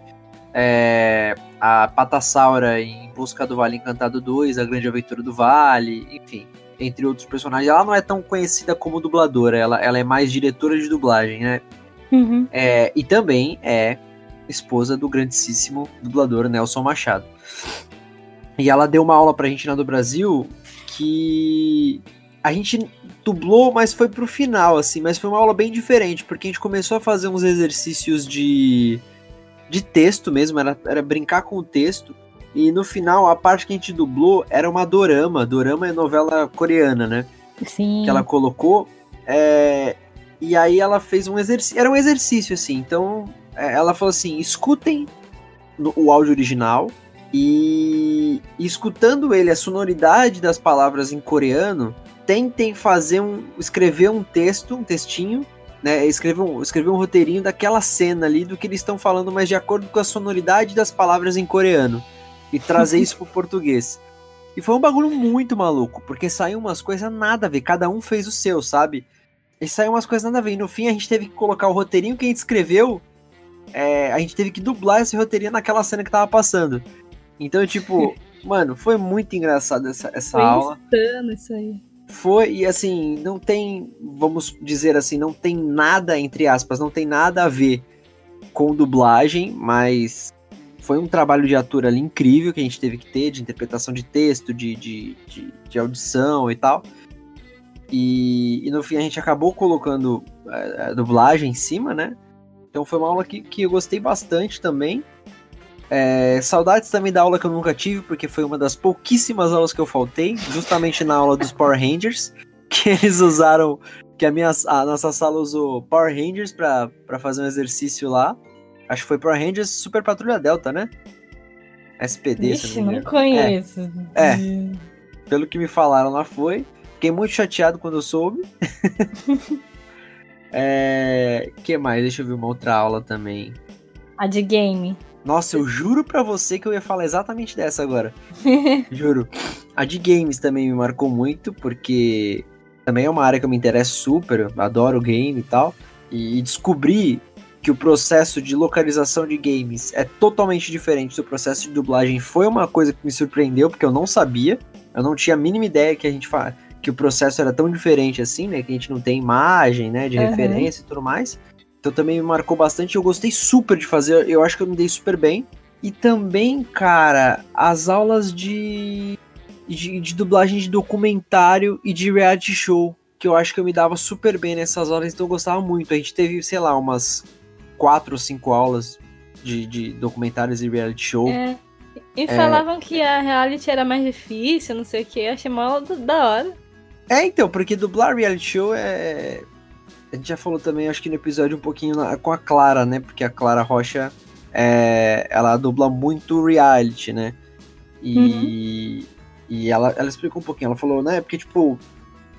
é, a Patassaura em Busca do Vale Encantado 2, A Grande Aventura do Vale, enfim, entre outros personagens. Ela não é tão conhecida como dubladora, ela, ela é mais diretora de dublagem, né? Uhum. É, e também é esposa do grandíssimo dublador Nelson Machado. E ela deu uma aula pra gente lá do Brasil que a gente dublou, mas foi pro final, assim, mas foi uma aula bem diferente, porque a gente começou a fazer uns exercícios de, de texto mesmo, era, era brincar com o texto, e no final a parte que a gente dublou era uma dorama, dorama é novela coreana, né? Sim. que ela colocou. é, e aí ela fez um exercício. Era um exercício, assim. Então, é, ela falou assim: escutem o áudio original. E, e escutando ele, a sonoridade das palavras em coreano, tentem fazer um. escrever um texto, um textinho. Né, escrever, um, escrever um roteirinho daquela cena ali do que eles estão falando, mas de acordo com a sonoridade das palavras em coreano. E trazer isso pro português. E foi um bagulho muito maluco, porque saiu umas coisas nada a ver, cada um fez o seu, sabe? E saiu umas coisas nada a ver. E no fim a gente teve que colocar o roteirinho que a gente escreveu, é, a gente teve que dublar esse roteirinho naquela cena que tava passando. Então, tipo, mano, foi muito engraçado essa, essa Foi aula. isso aí. Foi, e assim, não tem, vamos dizer assim, não tem nada, entre aspas, não tem nada a ver com dublagem, mas foi um trabalho de ator ali incrível que a gente teve que ter, de interpretação de texto, de, de, de, de audição e tal. E, e no fim a gente acabou colocando a, a dublagem em cima, né? Então foi uma aula que, que eu gostei bastante também. É, saudades também da aula que eu nunca tive, porque foi uma das pouquíssimas aulas que eu faltei, justamente na aula dos Power Rangers, que eles usaram, que a, minha, a nossa sala usou Power Rangers pra, pra fazer um exercício lá. Acho que foi Power Rangers Super Patrulha Delta, né? SPD, se Ixi, não me não conheço. É. De- Pelo que me falaram lá foi. Fiquei muito chateado quando eu soube. é, que mais? Deixa eu ver uma outra aula também. A de game. Nossa, eu juro pra você que eu ia falar exatamente dessa agora. Juro. A de games também me marcou muito, porque também é uma área que eu me interesso super, adoro game e tal. E descobri que o processo de localização de games é totalmente diferente do processo de dublagem foi uma coisa que me surpreendeu, porque eu não sabia. Eu não tinha a mínima ideia que a gente fa... que o processo era tão diferente assim, né? Que a gente não tem imagem, né? De Uhum. referência e tudo mais. Então também me marcou bastante. Eu gostei super de fazer. Eu acho que eu me dei super bem. E também, cara, as aulas de, de, de dublagem de documentário e de reality show. Que eu acho que eu me dava super bem nessas aulas, então eu gostava muito. A gente teve, sei lá, umas quatro ou cinco aulas de, de documentários e reality show. É. E falavam que a reality era mais difícil, não sei o que. Eu achei da- da hora. É, então, porque dublar reality show é. A gente já falou também, acho que no episódio um pouquinho na- com a Clara, né? Porque a Clara Rocha, é, ela dubla muito reality, né? E, e ela, ela explicou um pouquinho, ela falou, né? Porque, tipo,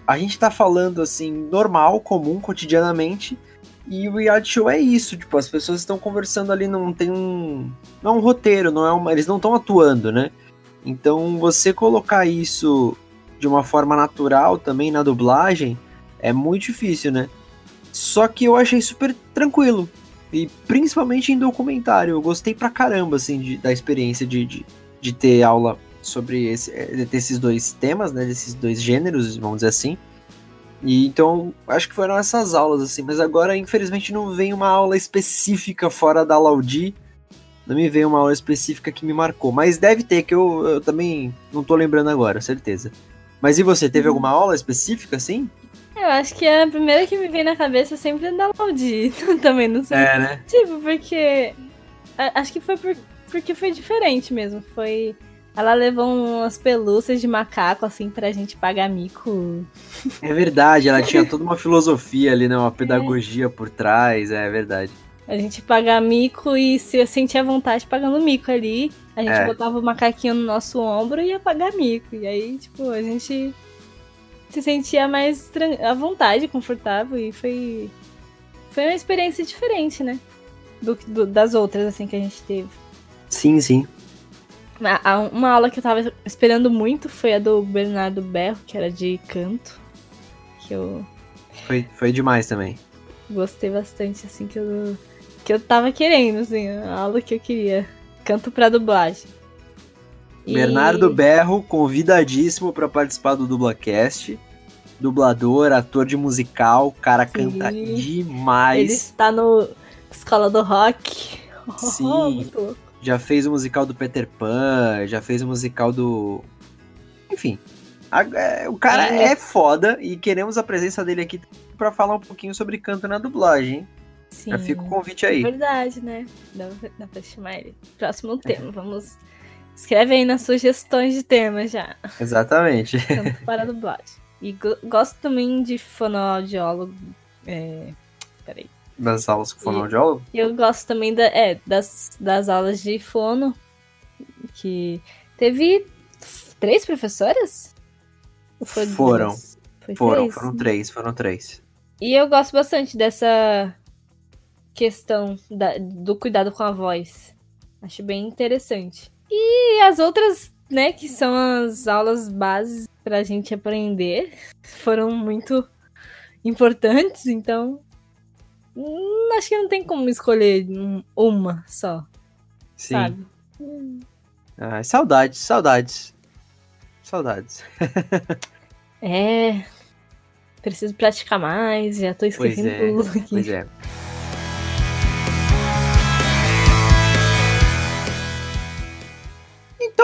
a gente tá falando assim, normal, comum, cotidianamente, e o reality show é isso, tipo, as pessoas estão conversando ali, não tem um. Não é um roteiro, não é uma, eles não estão atuando, né? Então você colocar isso de uma forma natural também na dublagem é muito difícil, né? Só que eu achei super tranquilo. E principalmente em documentário. Eu gostei pra caramba, assim, de- da experiência de, de, de ter aula sobre esse, eh, desses dois temas, né? Desses dois gêneros, vamos dizer assim. E então, acho que foram essas aulas, assim. Mas agora, infelizmente, não vem uma aula específica fora da Laudi. Não me veio uma aula específica que me marcou. Mas deve ter, que eu, eu também não tô lembrando agora, certeza. Mas e você, teve alguma aula específica, assim? Eu acho que a primeira que me vem na cabeça sempre é da Laudi. Também não sei. É, né? Tipo, porque. Acho que foi por- porque foi diferente mesmo. Foi. Ela levou umas pelúcias de macaco, assim, pra gente pagar mico. É verdade, ela tinha toda uma filosofia ali, né? Uma pedagogia por trás, é verdade. A gente pagar mico e se eu sentia vontade pagando mico ali, a gente É. botava o macaquinho no nosso ombro e ia pagar mico. E aí, tipo, a gente se sentia mais à vontade, confortável e foi foi uma experiência diferente, né? Do, do- das outras assim que a gente teve. Sim, sim. A- a- Uma aula que eu tava esperando muito foi a do Bernardo Berro, que era de canto. Que eu Foi, foi demais também. gostei bastante, assim, que eu, que eu tava querendo, assim, a aula que eu queria. Canto pra dublagem. E- Bernardo Berro, convidadíssimo para participar do Dublacast. Dublador, ator de musical, o cara Sim. canta Ele demais. está no Escola do Rock. Sim. Já fez o musical do Peter Pan, já fez o musical do. Enfim. a- é, o cara É. é foda e queremos a presença dele aqui para falar um pouquinho sobre canto na dublagem? Sim. Já fica o convite aí. Verdade, né? Dá, dá pra chamar ele. Próximo tema, vamos. Escreve aí nas sugestões de temas já. Exatamente. Canto para dublagem. E go- gosto também de fonoaudiólogo. É... Peraí. Das aulas com fonoaudiólogo? Eu gosto também da, é, das, das aulas de fono. Que teve três professoras? Ou foi Foram. Foi Foram, três? foram três, foram três. E eu gosto bastante dessa questão da- do cuidado com a voz. Acho bem interessante. E as outras, né, que são as aulas bases pra gente aprender, foram muito importantes, então. hum, acho que não tem como escolher um- uma só, Sim. sabe? Ah, saudades, saudades. Saudades. É. Preciso praticar mais, já tô Pois esquecendo é, tudo aqui. Pois é.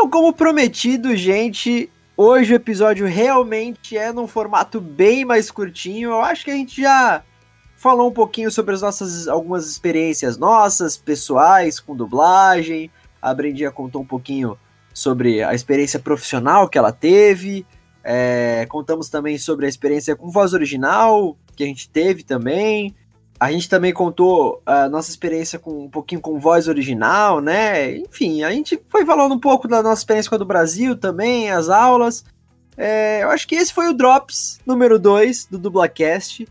Então, como prometido, gente, hoje o episódio realmente é num formato bem mais curtinho. Eu acho que a gente já falou um pouquinho sobre as nossas algumas experiências nossas, pessoais, com dublagem. A Brendinha contou um pouquinho sobre a experiência profissional que ela teve. É, contamos também sobre a experiência com voz original que a gente teve também. A gente também contou a nossa experiência com um pouquinho com voz original, né? Enfim, a gente foi falando um pouco da nossa experiência com a do Brasil também, as aulas. É, eu acho que esse foi o Drops número 2 do Dublacast.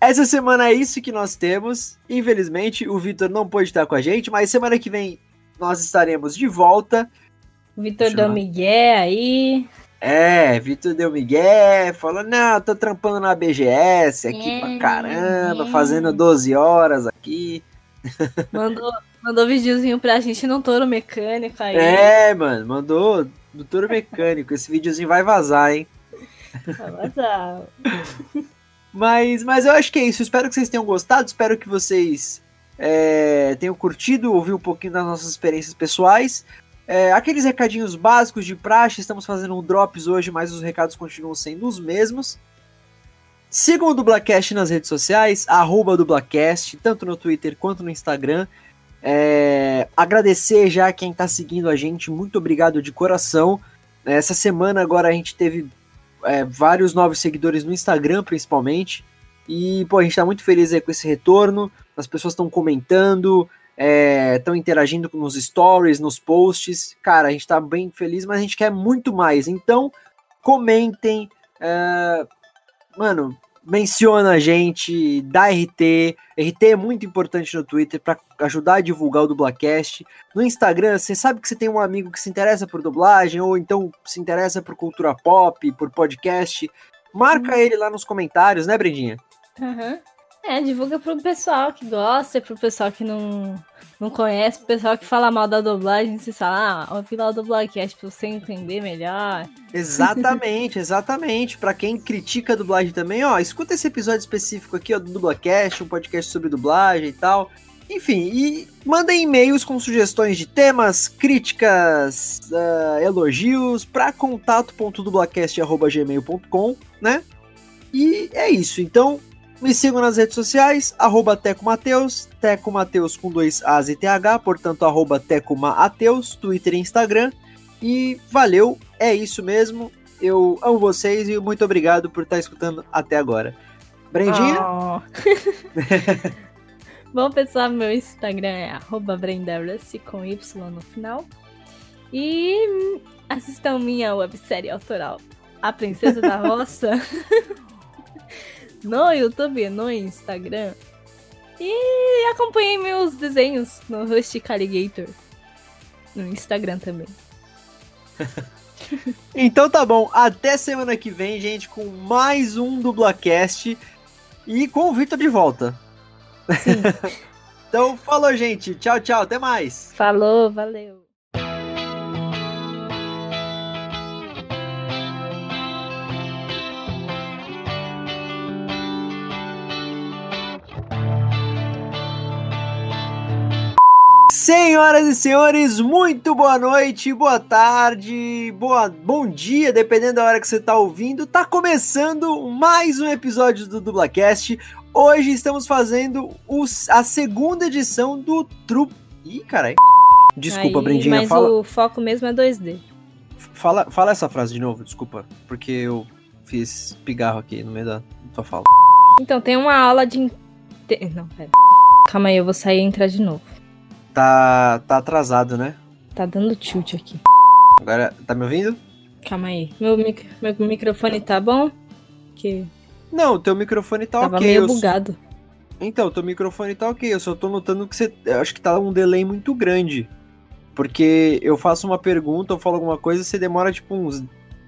Essa semana é isso que nós temos. Infelizmente, o Vitor não pôde estar com a gente, mas semana que vem nós estaremos de volta. O Vitor Dom. Miguel aí. É, Vitor deu migué, falou, não, tô trampando na BGS aqui pra É, caramba, é. fazendo 12 horas aqui. Mandou, mandou videozinho pra gente no touro mecânico aí. É, mano, mandou do touro mecânico, esse videozinho vai vazar, hein? Vai vazar. Mas, mas eu acho que é isso, espero que vocês tenham gostado, espero que vocês é, tenham curtido, ouvir um pouquinho das nossas experiências pessoais. É, aqueles recadinhos básicos de praxe, estamos fazendo um drops hoje, mas os recados continuam sendo os mesmos. Sigam o Dublacast nas redes sociais, arroba Dublacast, tanto no Twitter quanto no Instagram. É, agradecer já quem está seguindo a gente, muito obrigado de coração. Essa semana agora a gente teve é, vários novos seguidores no Instagram, principalmente. E, pô, a gente tá muito feliz aí com esse retorno. As pessoas estão comentando, estão interagindo nos stories, nos posts. Cara, a gente tá bem feliz, mas a gente quer muito mais. Então, comentem. é, mano, menciona a gente, dá RT. RT é muito importante no Twitter para ajudar a divulgar o Dublacast. No Instagram, você sabe que você tem um amigo que se interessa por dublagem, ou então se interessa por cultura pop, por podcast. Marca ele lá nos comentários, né, Brendinha? Aham. É, divulga pro pessoal que gosta, pro pessoal que não, não conhece, pro pessoal que fala mal da dublagem, você fala, ah, ouvi lá o dublagecast pra você entender melhor. Exatamente, exatamente. Pra quem critica a dublagem também, ó, escuta esse episódio específico aqui, ó, do Dublacast, um podcast sobre dublagem e tal. Enfim, e mandem e-mails com sugestões de temas, críticas, ah, elogios para contato.dublacast.gmail.com, né? E é isso. Então, me sigam nas redes sociais, arroba Teco Mateus, Teco Mateus com dois As e TH, portanto, arroba Teco Mateus, Twitter e Instagram. E valeu, é isso mesmo. Eu amo vocês e muito obrigado por estar escutando até agora. Brendinha? Oh. Bom, pessoal, meu Instagram é @brendarussy com Y no final. E assistam minha websérie autoral, A Princesa da Roça, no YouTube, no Instagram. E acompanhem meus desenhos no Rustic Alligator, no Instagram também. Então tá bom, até semana que vem, gente, com mais um Dublacast e com o Vitor de volta. Sim. então, falou, gente. Tchau, tchau. Até mais. Falou, valeu. Senhoras e senhores, muito boa noite, boa tarde, boa, bom dia, dependendo da hora que você está ouvindo. Tá começando mais um episódio do Dublacast. Hoje estamos fazendo os, a segunda edição do Trupe. Ih, carai. Desculpa, Aí, Brendinha, Mas fala, o foco mesmo é 2D. fala, fala essa frase de novo, desculpa, porque eu fiz pigarro aqui no meio da tua fala. Então, tem uma aula de. Não, pera. Calma aí, eu vou sair e entrar de novo. Tá, tá atrasado, né? Tá dando tilt aqui. Agora, tá me ouvindo? Calma aí. Meu, mic- meu microfone tá bom? Que Não, o teu microfone tá tava ok. meio eu- bugado. Então, o teu microfone tá ok, eu só tô notando que você. Eu acho que tá um delay muito grande. Porque eu faço uma pergunta, eu falo alguma coisa, você demora tipo uns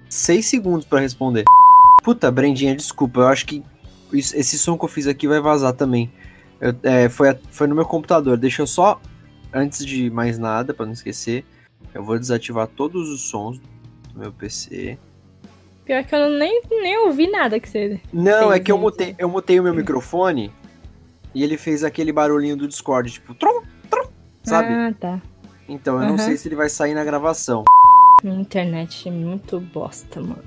6 segundos pra responder. Puta, Brendinha, desculpa, eu acho que esse som que eu fiz aqui vai vazar também. Eu- é, foi, foi no meu computador. Deixa eu só, antes de mais nada, pra não esquecer, eu vou desativar todos os sons do meu PC. Pior que eu nem, nem ouvi nada que você. Não, é Fez que eu isso. mutei, eu mutei o meu microfone e ele fez aquele barulhinho do Discord, tipo, trum, trum, sabe? Ah, tá. Então, eu não Aham. sei se ele vai sair na gravação. Minha internet é muito bosta, mano.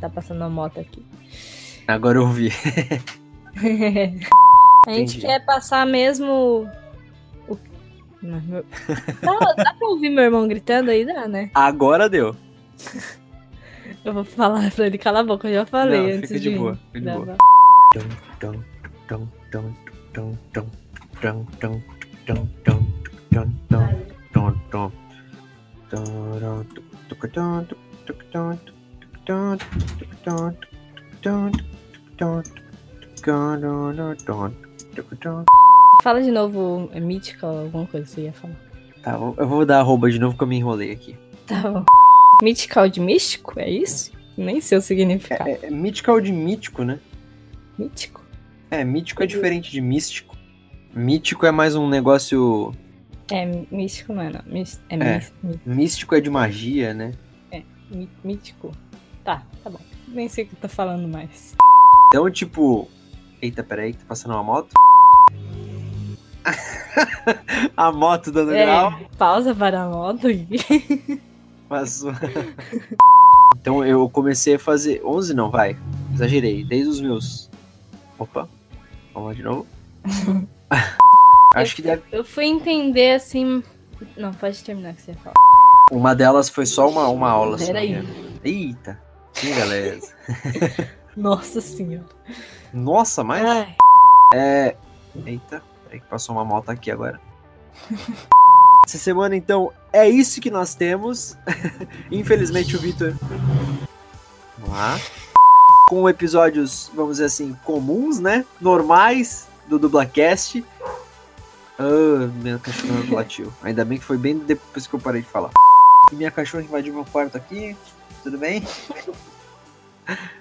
Tá passando uma moto aqui. Agora eu ouvi. A gente Entendi. quer passar mesmo. O... Não, meu- Dá, pra ouvir meu irmão gritando aí? Dá, né? Agora deu. Eu vou falar pra ele calar a boca, eu já falei Não, antes fica de de boa, fica de boa. gravar. Fala de novo, é mítica alguma coisa que você ia falar. Tá, eu vou dar arroba de novo que eu me enrolei aqui. Tá bom. Mythical de místico, é isso? Nem sei o significado. É, é, é mythical de mítico, né? Mítico? É, mítico é diferente de místico. Mítico é mais um negócio. É, místico não é, não. É, é místico. místico é de magia, né? É, mítico. Tá, tá bom. Nem sei o que tá falando mais. Então, tipo. Eita, peraí, que tá passando uma moto? A moto dando grau. É, pausa para a moto. Passou. então eu comecei a fazer. 11 não, vai. Exagerei. Desde os meus. Opa. Vamos lá de novo. Acho que deve. Eu fui entender assim... Não, pode terminar que você ia falar. Uma delas foi só uma, uma aula. só, Peraí. né? Eita. Que beleza. Nossa senhora. Nossa, mas. Ai, Eita, peraí que passou uma moto aqui agora. Essa semana, então, é isso que nós temos. Infelizmente, o Vitor. Vamos lá. Com episódios, vamos dizer assim, comuns, né? Normais do Dublacast. Ah, minha cachorra latiu. Ainda bem que foi bem depois que eu parei de falar. E minha cachorra invadiu meu quarto aqui. Tudo bem?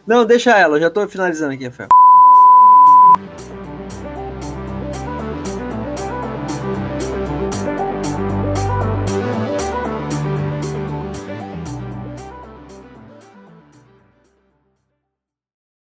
Não, deixa ela, eu já tô finalizando aqui, Rafael.